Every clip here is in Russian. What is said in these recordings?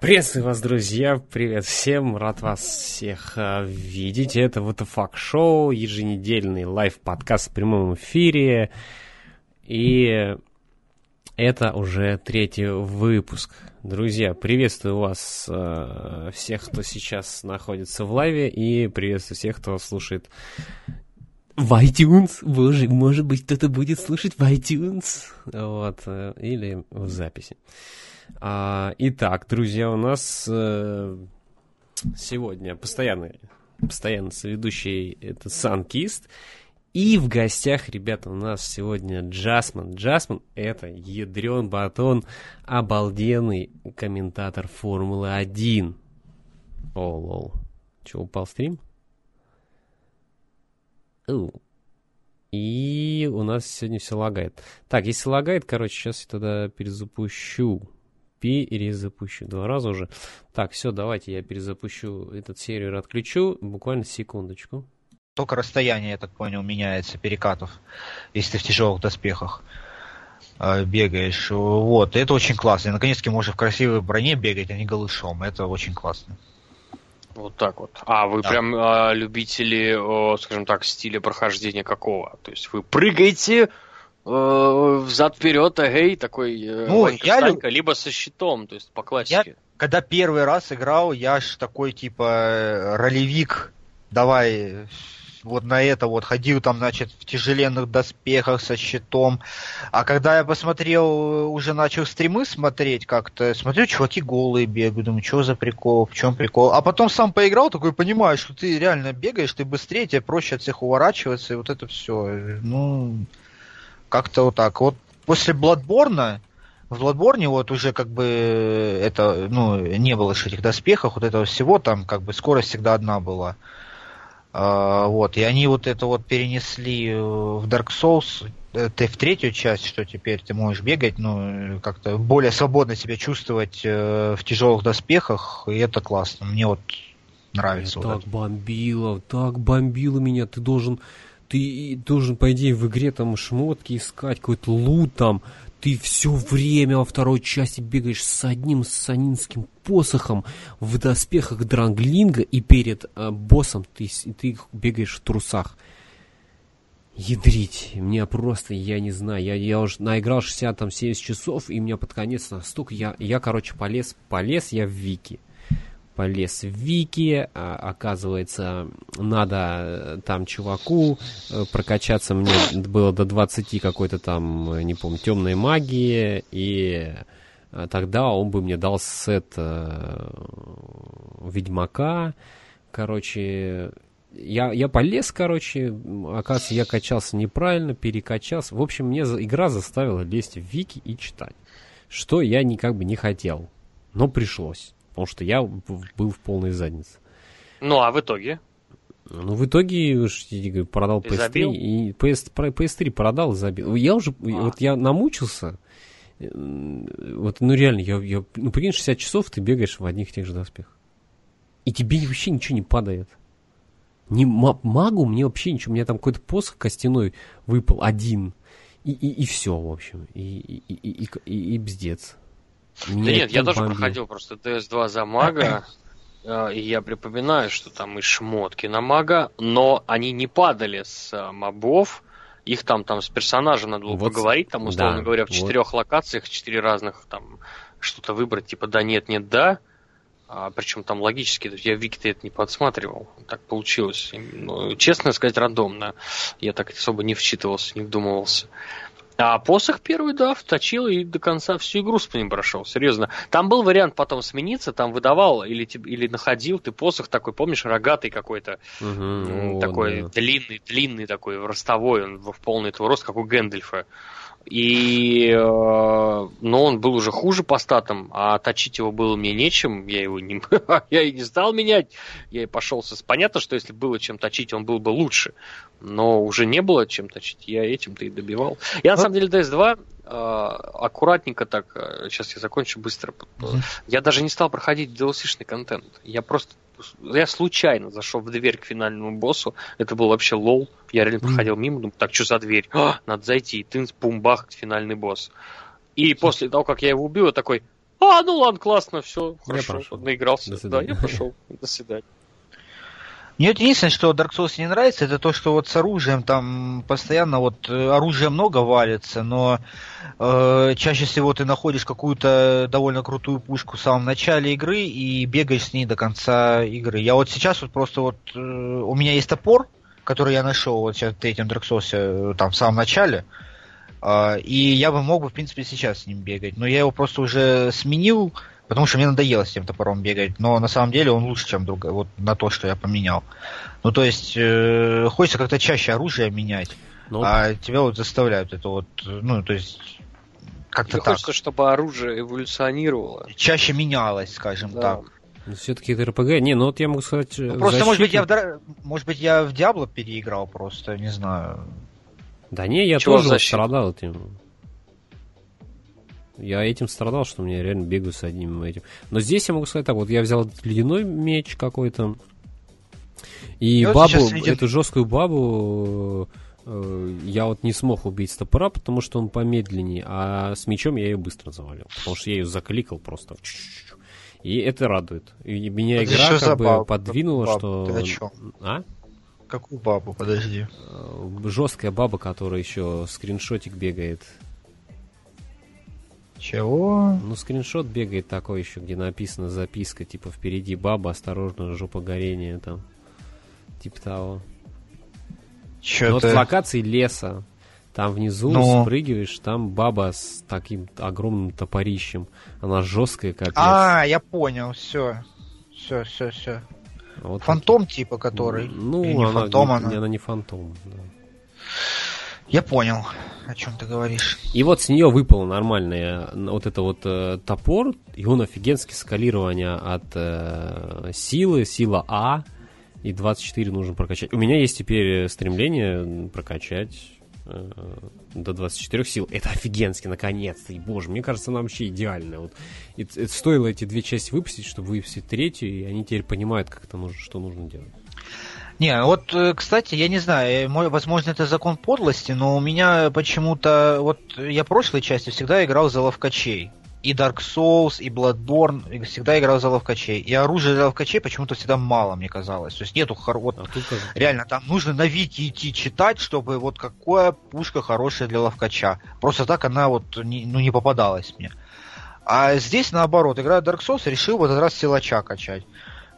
Приветствую вас, друзья! Привет всем! Рад вас всех э, видеть. Это вот фак шоу еженедельный лайв-подкаст в прямом эфире. И это уже третий выпуск. Друзья, приветствую вас э, всех, кто сейчас находится в лайве, и приветствую всех, кто слушает в iTunes. Боже, может быть, кто-то будет слушать в iTunes. Вот, э, или в записи. А, итак, друзья, у нас э, сегодня постоянный, постоянно соведущий это Санкист. И в гостях, ребята, у нас сегодня Джасман. Джасман — это ядрен батон, обалденный комментатор Формулы-1. О, лол. Че, упал стрим? Оу. И у нас сегодня все лагает. Так, если лагает, короче, сейчас я тогда перезапущу перезапущу. Два раза уже. Так, все, давайте я перезапущу этот сервер, отключу. Буквально секундочку. Только расстояние, я так понял, меняется, перекатов, если ты в тяжелых доспехах э, бегаешь. Вот, это очень классно. И, наконец-таки можешь в красивой броне бегать, а не голышом. Это очень классно. Вот так вот. А вы да. прям э, любители, э, скажем так, стиля прохождения какого? То есть вы прыгаете, взад вперед, эгей, такой э, ну, я люб... либо со щитом, то есть по классике. Я, когда первый раз играл, я ж такой типа ролевик, давай вот на это вот ходил там, значит, в тяжеленных доспехах со щитом. А когда я посмотрел, уже начал стримы смотреть как-то, смотрю, чуваки голые бегают, думаю, что за прикол, в чем прикол. А потом сам поиграл, такой понимаешь, что ты реально бегаешь, ты быстрее, тебе проще от всех уворачиваться, и вот это все. Ну, как-то вот так. Вот после Бладборна, в Бладборне вот уже как бы это, ну, не было же этих доспехов, вот этого всего, там как бы скорость всегда одна была. А, вот, и они вот это вот перенесли в Dark Souls, э, ты в третью часть, что теперь ты можешь бегать, ну, как-то более свободно себя чувствовать э, в тяжелых доспехах, и это классно. Мне вот нравится. Вот так это. бомбило, так бомбило меня, ты должен ты должен, по идее, в игре там шмотки искать, какой-то лут там. Ты все время во второй части бегаешь с одним санинским посохом в доспехах Дранглинга, и перед э, боссом ты, ты бегаешь в трусах. Ядрить. Мне просто, я не знаю, я, я уже наиграл 60 там 70 часов, и меня под конец настолько, я, я, короче, полез, полез я в Вики полез в Вики, а, оказывается, надо э, там чуваку э, прокачаться, мне было до 20 какой-то там, э, не помню, темной магии, и тогда он бы мне дал сет Ведьмака, короче, я, я полез, короче, оказывается, я качался неправильно, перекачался. В общем, мне игра заставила лезть в Вики и читать, что я никак бы не хотел, но пришлось потому что я был в полной заднице. Ну, а в итоге? Ну, в итоге продал PS3 забил? и PS, PS3 продал и забил. Я уже, а. вот я намучился, вот, ну реально, я, я, ну прикинь, 60 часов ты бегаешь в одних и тех же доспехах. И тебе вообще ничего не падает. Не, магу мне вообще ничего, у меня там какой-то посох костяной выпал, один. И, и, и все, в общем. И, и, и, и, и, и бздец. Да нет, я тоже бомбил. проходил просто DS2 за мага, э, и я припоминаю, что там и шмотки на мага, но они не падали с э, мобов, их там, там с персонажем надо было вот, поговорить, там, условно да, говоря, в четырех вот. локациях, четыре разных, там, что-то выбрать, типа да, нет, нет, да. А, причем там логически, я в Вике это не подсматривал, так получилось. Ну, честно сказать, рандомно. Я так особо не вчитывался, не вдумывался. А посох первый, да, вточил и до конца всю игру с ним прошел, серьезно. Там был вариант потом смениться, там выдавал или, или находил ты посох такой, помнишь, рогатый какой-то, угу, такой да. длинный, длинный такой, ростовой, он в полный твой рост, как у Гэндальфа. И, э, но он был уже хуже по статам, а точить его было мне нечем, я его не, я и не стал менять, я и пошел с... Понятно, что если было чем точить, он был бы лучше, но уже не было чем точить, я этим-то и добивал. Я на самом деле DS2 э, аккуратненько так, сейчас э, я закончу быстро, я даже не стал проходить DLC-шный контент, я просто я случайно зашел в дверь к финальному боссу. Это был вообще лол. Я реально проходил мимо, думаю, так, что за дверь? А, надо зайти. И тынц, бум, бах, финальный босс. И после того, как я его убил, я такой, А, ну ладно, классно, все, хорошо, наигрался. Да, я пошел. До свидания. Мне вот единственное, что Dark Souls не нравится, это то, что вот с оружием там постоянно вот э, оружия много валится, но э, чаще всего ты находишь какую-то довольно крутую пушку в самом начале игры и бегаешь с ней до конца игры. Я вот сейчас вот просто вот э, у меня есть топор, который я нашел вот сейчас в третьем Dark Souls э, там в самом начале, э, и я бы мог бы в принципе сейчас с ним бегать, но я его просто уже сменил Потому что мне надоело с тем топором бегать. Но на самом деле он лучше, чем другой. Вот на то, что я поменял. Ну, то есть, э, хочется как-то чаще оружие менять. Ну, а тебя вот заставляют это вот, ну, то есть, как-то так. Хочется, чтобы оружие эволюционировало. Чаще менялось, скажем да. так. Ну, Все-таки это РПГ. Не, ну вот я могу сказать... Ну, просто, защиту... может быть, я в, может быть, я в Диабло переиграл просто, не знаю. Да не, я Чего тоже страдал этим. Я этим страдал, что мне реально бегаю с одним этим. Но здесь я могу сказать так, вот я взял ледяной меч какой-то, и, и бабу, вот эту жесткую бабу, э, я вот не смог убить с топора, потому что он помедленнее, а с мечом я ее быстро завалил, потому что я ее закликал просто. И это радует. И меня это игра как бы баб, подвинула, баб, что... Ты о чем? А? Какую бабу, подожди? Э, жесткая баба, которая еще скриншотик бегает чего? Ну, скриншот бегает такой еще, где написано записка, типа, впереди баба, осторожно, жопа горения, там. Типа того. Че вот в локации леса. Там внизу ну. спрыгиваешь, там баба с таким огромным топорищем. Она жесткая, как А, я понял, все. Все, все, все. Вот фантом такие. типа, который. Ну, Или не она, фантом, не, она. она не фантом, да. Я понял, о чем ты говоришь. И вот с нее выпало нормальное вот это вот э, топор, и он офигенски скалирование от э, силы, сила А, и 24 нужно прокачать. У меня есть теперь стремление прокачать э, до 24 сил. Это офигенски, наконец-то. И, боже, мне кажется, она вообще идеальная. Вот, и, это стоило эти две части выпустить, чтобы выпустить третью, и они теперь понимают, как это нужно, что нужно делать. Не, вот, э, кстати, я не знаю, э, возможно, это закон подлости, но у меня почему-то, вот я прошлой части всегда играл за ловкачей. И Dark Souls, и Bloodborne, всегда играл за ловкачей. И оружия за ловкачей почему-то всегда мало, мне казалось. То есть нету хор... вот, а реально, там нужно на вики идти читать, чтобы вот какая пушка хорошая для ловкача. Просто так она вот не, ну, не попадалась мне. А здесь наоборот, играя Dark Souls, решил в этот раз силача качать.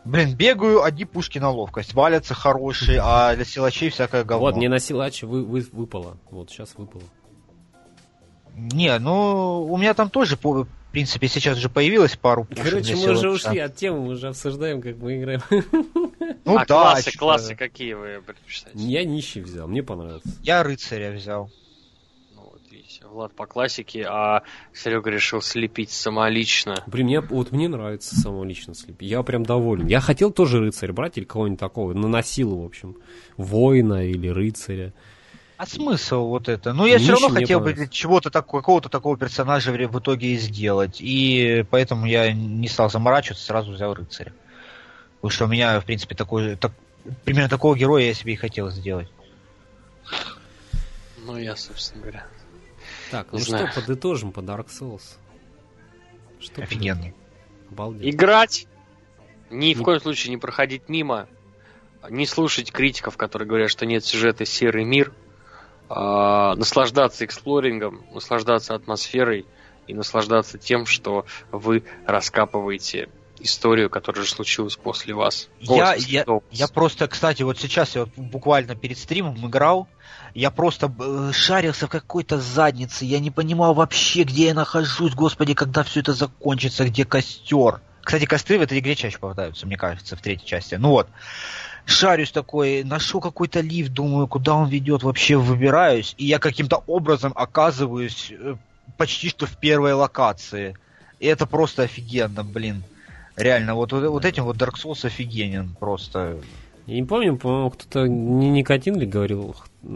Блин, бегаю, одни пушки на ловкость, валятся хорошие, а для силачей всякое говно. Вот, мне на силач вы, вы, выпало. Вот, сейчас выпало. Не, ну, у меня там тоже, в принципе, сейчас уже появилось пару пушек Короче, мы уже ушли от темы, мы уже обсуждаем, как мы играем. Ну а да, классы, классы какие вы предпочитаете? Я нищий взял, мне понравилось. Я рыцаря взял. Влад по классике, а Серега решил слепить самолично. При мне, вот мне нравится самолично слепить. Я прям доволен. Я хотел тоже рыцарь брать или кого-нибудь такого. Наносил, в общем, воина или рыцаря. А смысл вот это? Ну, я все равно хотел бы чего-то такого, какого-то такого персонажа в итоге и сделать. И поэтому я не стал заморачиваться, сразу взял рыцаря. Потому что у меня, в принципе, такой, так, примерно такого героя я себе и хотел сделать. Ну, я, собственно говоря, так, ну что, подытожим по Dark Souls. Что Офигенно. Обалдеть. Играть! Ни в коем случае не проходить мимо. Не слушать критиков, которые говорят, что нет сюжета серый мир. А, наслаждаться эксплорингом, наслаждаться атмосферой и наслаждаться тем, что вы раскапываете историю, которая же случилась после вас. Я, я, я просто, кстати, вот сейчас я вот буквально перед стримом играл, я просто э, шарился в какой-то заднице, я не понимал вообще, где я нахожусь, господи, когда все это закончится, где костер. Кстати, костры в этой игре чаще попадаются, мне кажется, в третьей части. Ну вот, шарюсь такой, нашел какой-то лифт, думаю, куда он ведет, вообще выбираюсь, и я каким-то образом оказываюсь э, почти что в первой локации. И это просто офигенно, блин. Реально, вот, вот, вот этим вот Dark Souls офигенен просто. Я не помню, по-моему, кто-то, не Никотин ли говорил, э,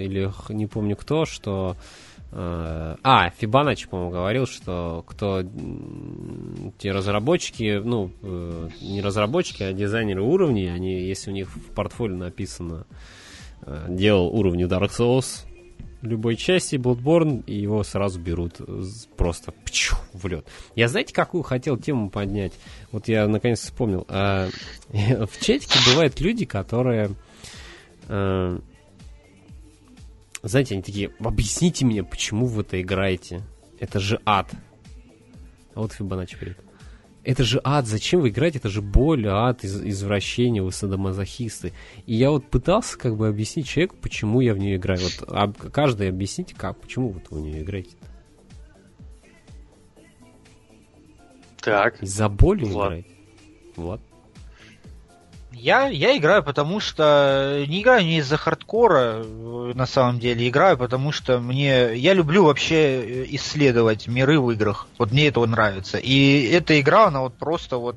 или не помню кто, что... Э, а, Фибанач, по-моему, говорил, что кто те разработчики, ну, э, не разработчики, а дизайнеры уровней, они, если у них в портфолио написано, делал уровни Dark Souls, любой части Bloodborne, и его сразу берут просто пчу, в лед. Я знаете, какую хотел тему поднять? Вот я наконец вспомнил. А, в чатике бывают люди, которые... А, знаете, они такие, объясните мне, почему вы это играете. Это же ад. А вот Фибоначчи привет. Это же ад, зачем вы играете? Это же боль, ад, из извращение, вы садомазохисты. И я вот пытался как бы объяснить человеку, почему я в нее играю. Вот а каждый объясните, как, почему вот вы в нее играете. Так. Из-за боли Влад. играете? Вот. Я, я играю, потому что не играю не из-за хардкора, на самом деле, играю, потому что мне я люблю вообще исследовать миры в играх. Вот мне это вот нравится. И эта игра, она вот просто вот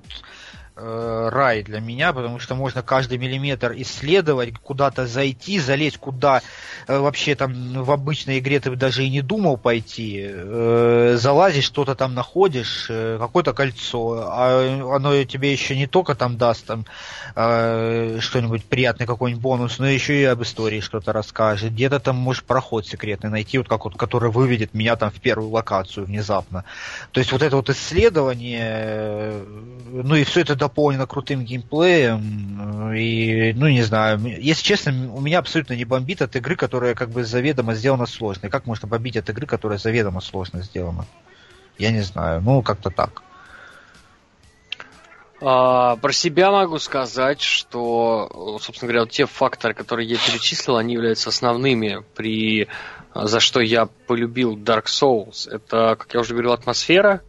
э, рай для меня, потому что можно каждый миллиметр исследовать, куда-то зайти, залезть, куда э, вообще там в обычной игре ты даже и не думал пойти. Э, залазишь, что-то там находишь, какое-то кольцо, а оно тебе еще не только там даст там что-нибудь приятный какой-нибудь бонус, но еще и об истории что-то расскажет. Где-то там можешь проход секретный найти, вот как вот, который выведет меня там в первую локацию внезапно. То есть вот это вот исследование, ну и все это дополнено крутым геймплеем. И, ну, не знаю, если честно, у меня абсолютно не бомбит от игры, которая как бы заведомо сделана сложной. Как можно бомбить от игры, которая заведомо сложно сделана? Я не знаю. Ну, как-то так. А, про себя могу сказать, что, собственно говоря, вот те факторы, которые я перечислил, они являются основными при за что я полюбил Dark Souls. Это, как я уже говорил, атмосфера,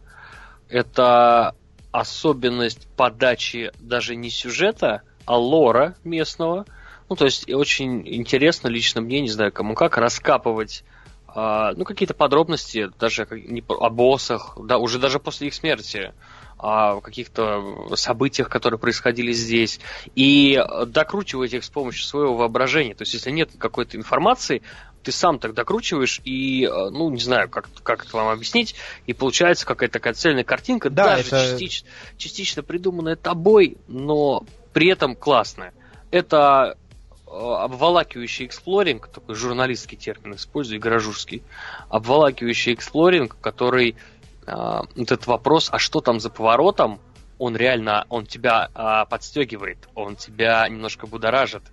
это особенность подачи даже не сюжета, а лора местного. Ну, то есть очень интересно лично мне, не знаю кому как, раскапывать а, ну, какие-то подробности даже не, о боссах, да, уже даже после их смерти, о каких-то событиях, которые происходили здесь, и докручивать их с помощью своего воображения. То есть, если нет какой-то информации, ты сам так докручиваешь и, э, ну, не знаю, как, как это вам объяснить, и получается какая-то такая цельная картинка, да, даже это... частично, частично придуманная тобой, но при этом классная. Это э, обволакивающий эксплоринг, такой журналистский термин использую, гаражурский, обволакивающий эксплоринг, который э, этот вопрос, а что там за поворотом, он реально, он тебя э, подстегивает, он тебя немножко будоражит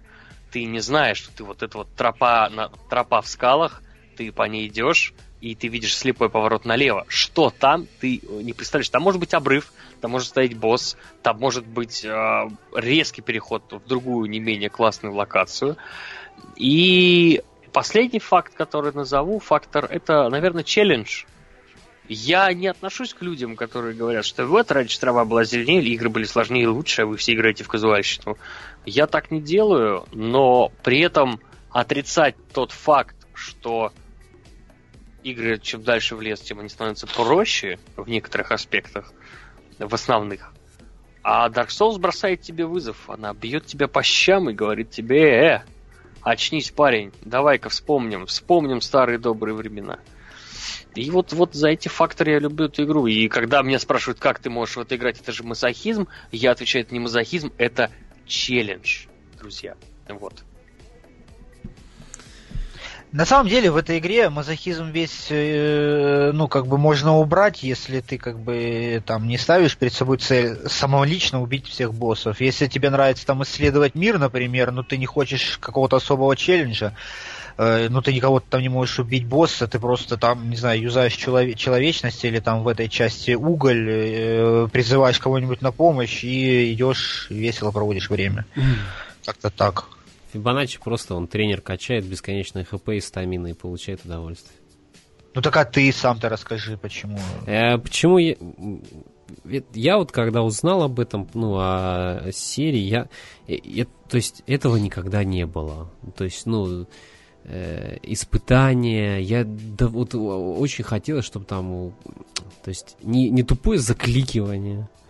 ты не знаешь, что ты вот эта вот тропа, на, тропа в скалах, ты по ней идешь, и ты видишь слепой поворот налево. Что там, ты не представляешь. Там может быть обрыв, там может стоять босс, там может быть э, резкий переход в другую не менее классную локацию. И последний факт, который назову, фактор, это, наверное, челлендж. Я не отношусь к людям, которые говорят, что вот раньше трава была зеленее, игры были сложнее и лучше, а вы все играете в казуальщину. Я так не делаю, но при этом отрицать тот факт, что игры чем дальше в лес, тем они становятся проще в некоторых аспектах, в основных. А Dark Souls бросает тебе вызов. Она бьет тебя по щам и говорит тебе, э, очнись, парень, давай-ка вспомним, вспомним старые добрые времена. И вот, вот за эти факторы я люблю эту игру. И когда меня спрашивают, как ты можешь в это играть, это же мазохизм, я отвечаю, это не мазохизм, это челлендж, друзья. Вот. На самом деле в этой игре мазохизм весь, э, ну, как бы можно убрать, если ты как бы там не ставишь перед собой цель самолично убить всех боссов. Если тебе нравится там исследовать мир, например, но ты не хочешь какого-то особого челленджа, э, ну ты никого там не можешь убить босса, ты просто там, не знаю, юзаешь челове- человечность или там в этой части уголь, э, призываешь кого-нибудь на помощь и идешь весело проводишь время. Как-то так. Фибоначчи просто он тренер качает бесконечное хп и стамина и получает удовольствие. Ну так а ты сам-то расскажи, почему. Э, почему я... Я вот когда узнал об этом, ну, о серии, я, я, то есть этого никогда не было. То есть, ну, э, испытания. Я да, вот очень хотелось, чтобы там, то есть не, не тупое закликивание, э,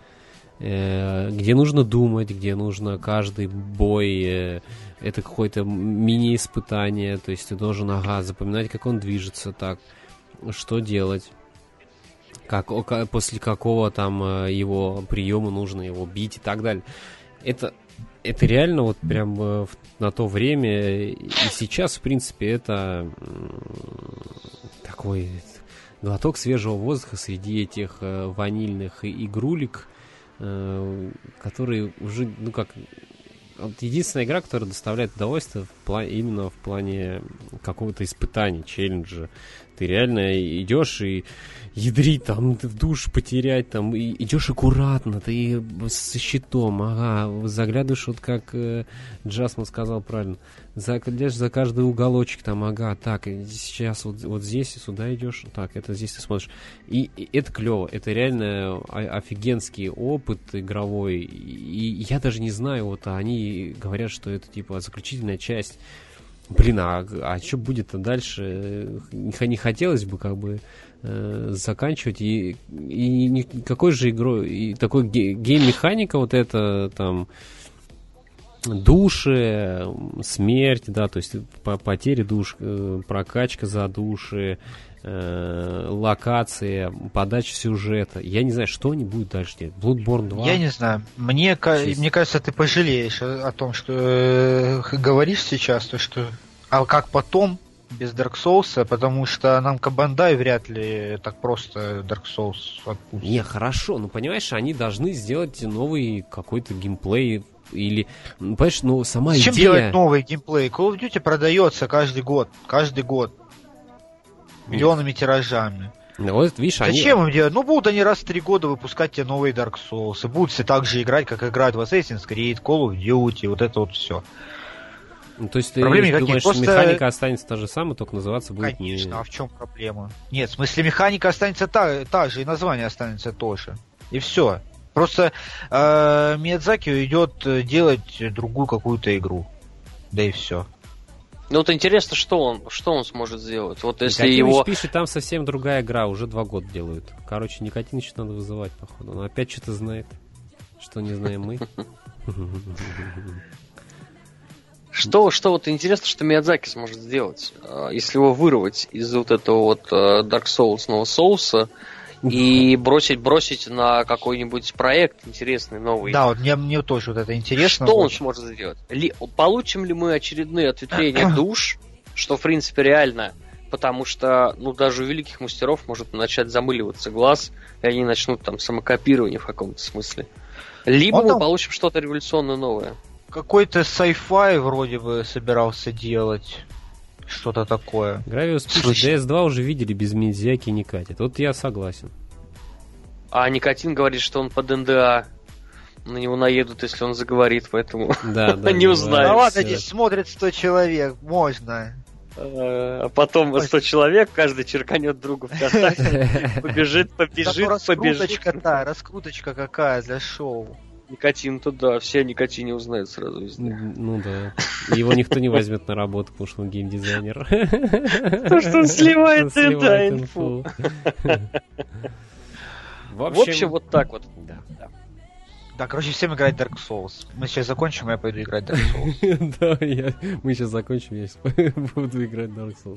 где нужно думать, где нужно каждый бой, э, это какое-то мини-испытание, то есть ты должен, ага, запоминать, как он движется, так, что делать. Как, после какого там э, его приема нужно его бить и так далее. Это это реально вот прям э, на то время и сейчас, в принципе, это такой глоток свежего воздуха среди этих э, ванильных игрулек, э, которые уже, ну как, вот единственная игра, которая доставляет удовольствие в плане, именно в плане какого-то испытания, челленджа. Ты реально идешь и ядрить там, в душ потерять там, и идешь аккуратно, ты со щитом, ага, заглядываешь, вот как э, Джасман сказал правильно, заглядываешь за каждый уголочек там, ага, так, сейчас вот, вот здесь и сюда идешь, так, это здесь ты смотришь. И, и это клево, это реально офигенский опыт игровой, и я даже не знаю, вот они говорят, что это типа заключительная часть Блин, а, а что будет-то дальше? Не, хотелось бы как бы э, заканчивать. И, и никакой же игрой, и такой гейм-механика вот это там души, смерть, да, то есть по потери душ, э, прокачка за души, э, локация, подача сюжета. Я не знаю, что они будут дальше делать. Bloodborne 2? Я не знаю. Мне, мне кажется, ты пожалеешь о, том, что э, говоришь сейчас, то что... А как потом, без Dark Souls, потому что нам Кабандай вряд ли так просто Dark Souls отпустит. Не, хорошо, ну понимаешь, они должны сделать новый какой-то геймплей или, понимаешь, ну сама Зачем идея... делать новый геймплей? Call of Duty продается каждый год, каждый год. Миллионами тиражами. Ну, вот, видишь, Зачем они... им делать? Ну, будут они раз в три года выпускать те новые Dark Souls. И будут все так же играть, как играют в Assassin's Creed, Call of Duty, вот это вот все. Ну, то есть ты Проблем думаешь, Просто... механика останется та же самая, только называться будет Конечно, не... а в чем проблема? Нет, в смысле механика останется та, та же, и название останется тоже. И все. Просто э, Миядзаки идет э, делать другую какую-то игру. Да и все. Ну вот интересно, что он, что он сможет сделать. Вот если Никотинович его... пишет, там совсем другая игра, уже два года делают. Короче, Никотинович надо вызывать, походу. Он опять что-то знает, что не знаем мы. Что, что вот интересно, что Миядзаки сможет сделать, а, если его вырвать из вот этого вот а, Dark Souls соуса и бросить, бросить на какой-нибудь проект интересный, новый. Да, вот мне, мне тоже вот это интересно. Что очень. он сможет сделать? Ли, получим ли мы очередные ответвления душ, что в принципе реально, потому что, ну, даже у великих мастеров может начать замыливаться глаз, и они начнут там самокопирование в каком-то смысле. Либо он мы там... получим что-то революционно новое. Какой-то sci-fi вроде бы собирался делать. Что-то такое. Гравиус пишет, DS2 уже видели, без Минзяки не катит. Вот я согласен. А Никотин говорит, что он под НДА. На него наедут, если он заговорит, поэтому да, да, не узнают. Ну ладно, здесь смотрит 100 человек, можно. А потом 100 человек, каждый черканет другу ВКонтакте, побежит, побежит, побежит. Раскруточка-то, раскруточка какая для шоу. Никотин, то да, все о никотине узнают сразу везде. Ну да. Его никто не возьмет на работу, потому что он геймдизайнер. Потому что он сливает, да, инфу. В общем, вот так вот. Да. Да, короче, всем играть Dark Souls. Мы сейчас закончим, я пойду играть Dark Souls. Да, мы сейчас закончим, я буду играть Dark Souls.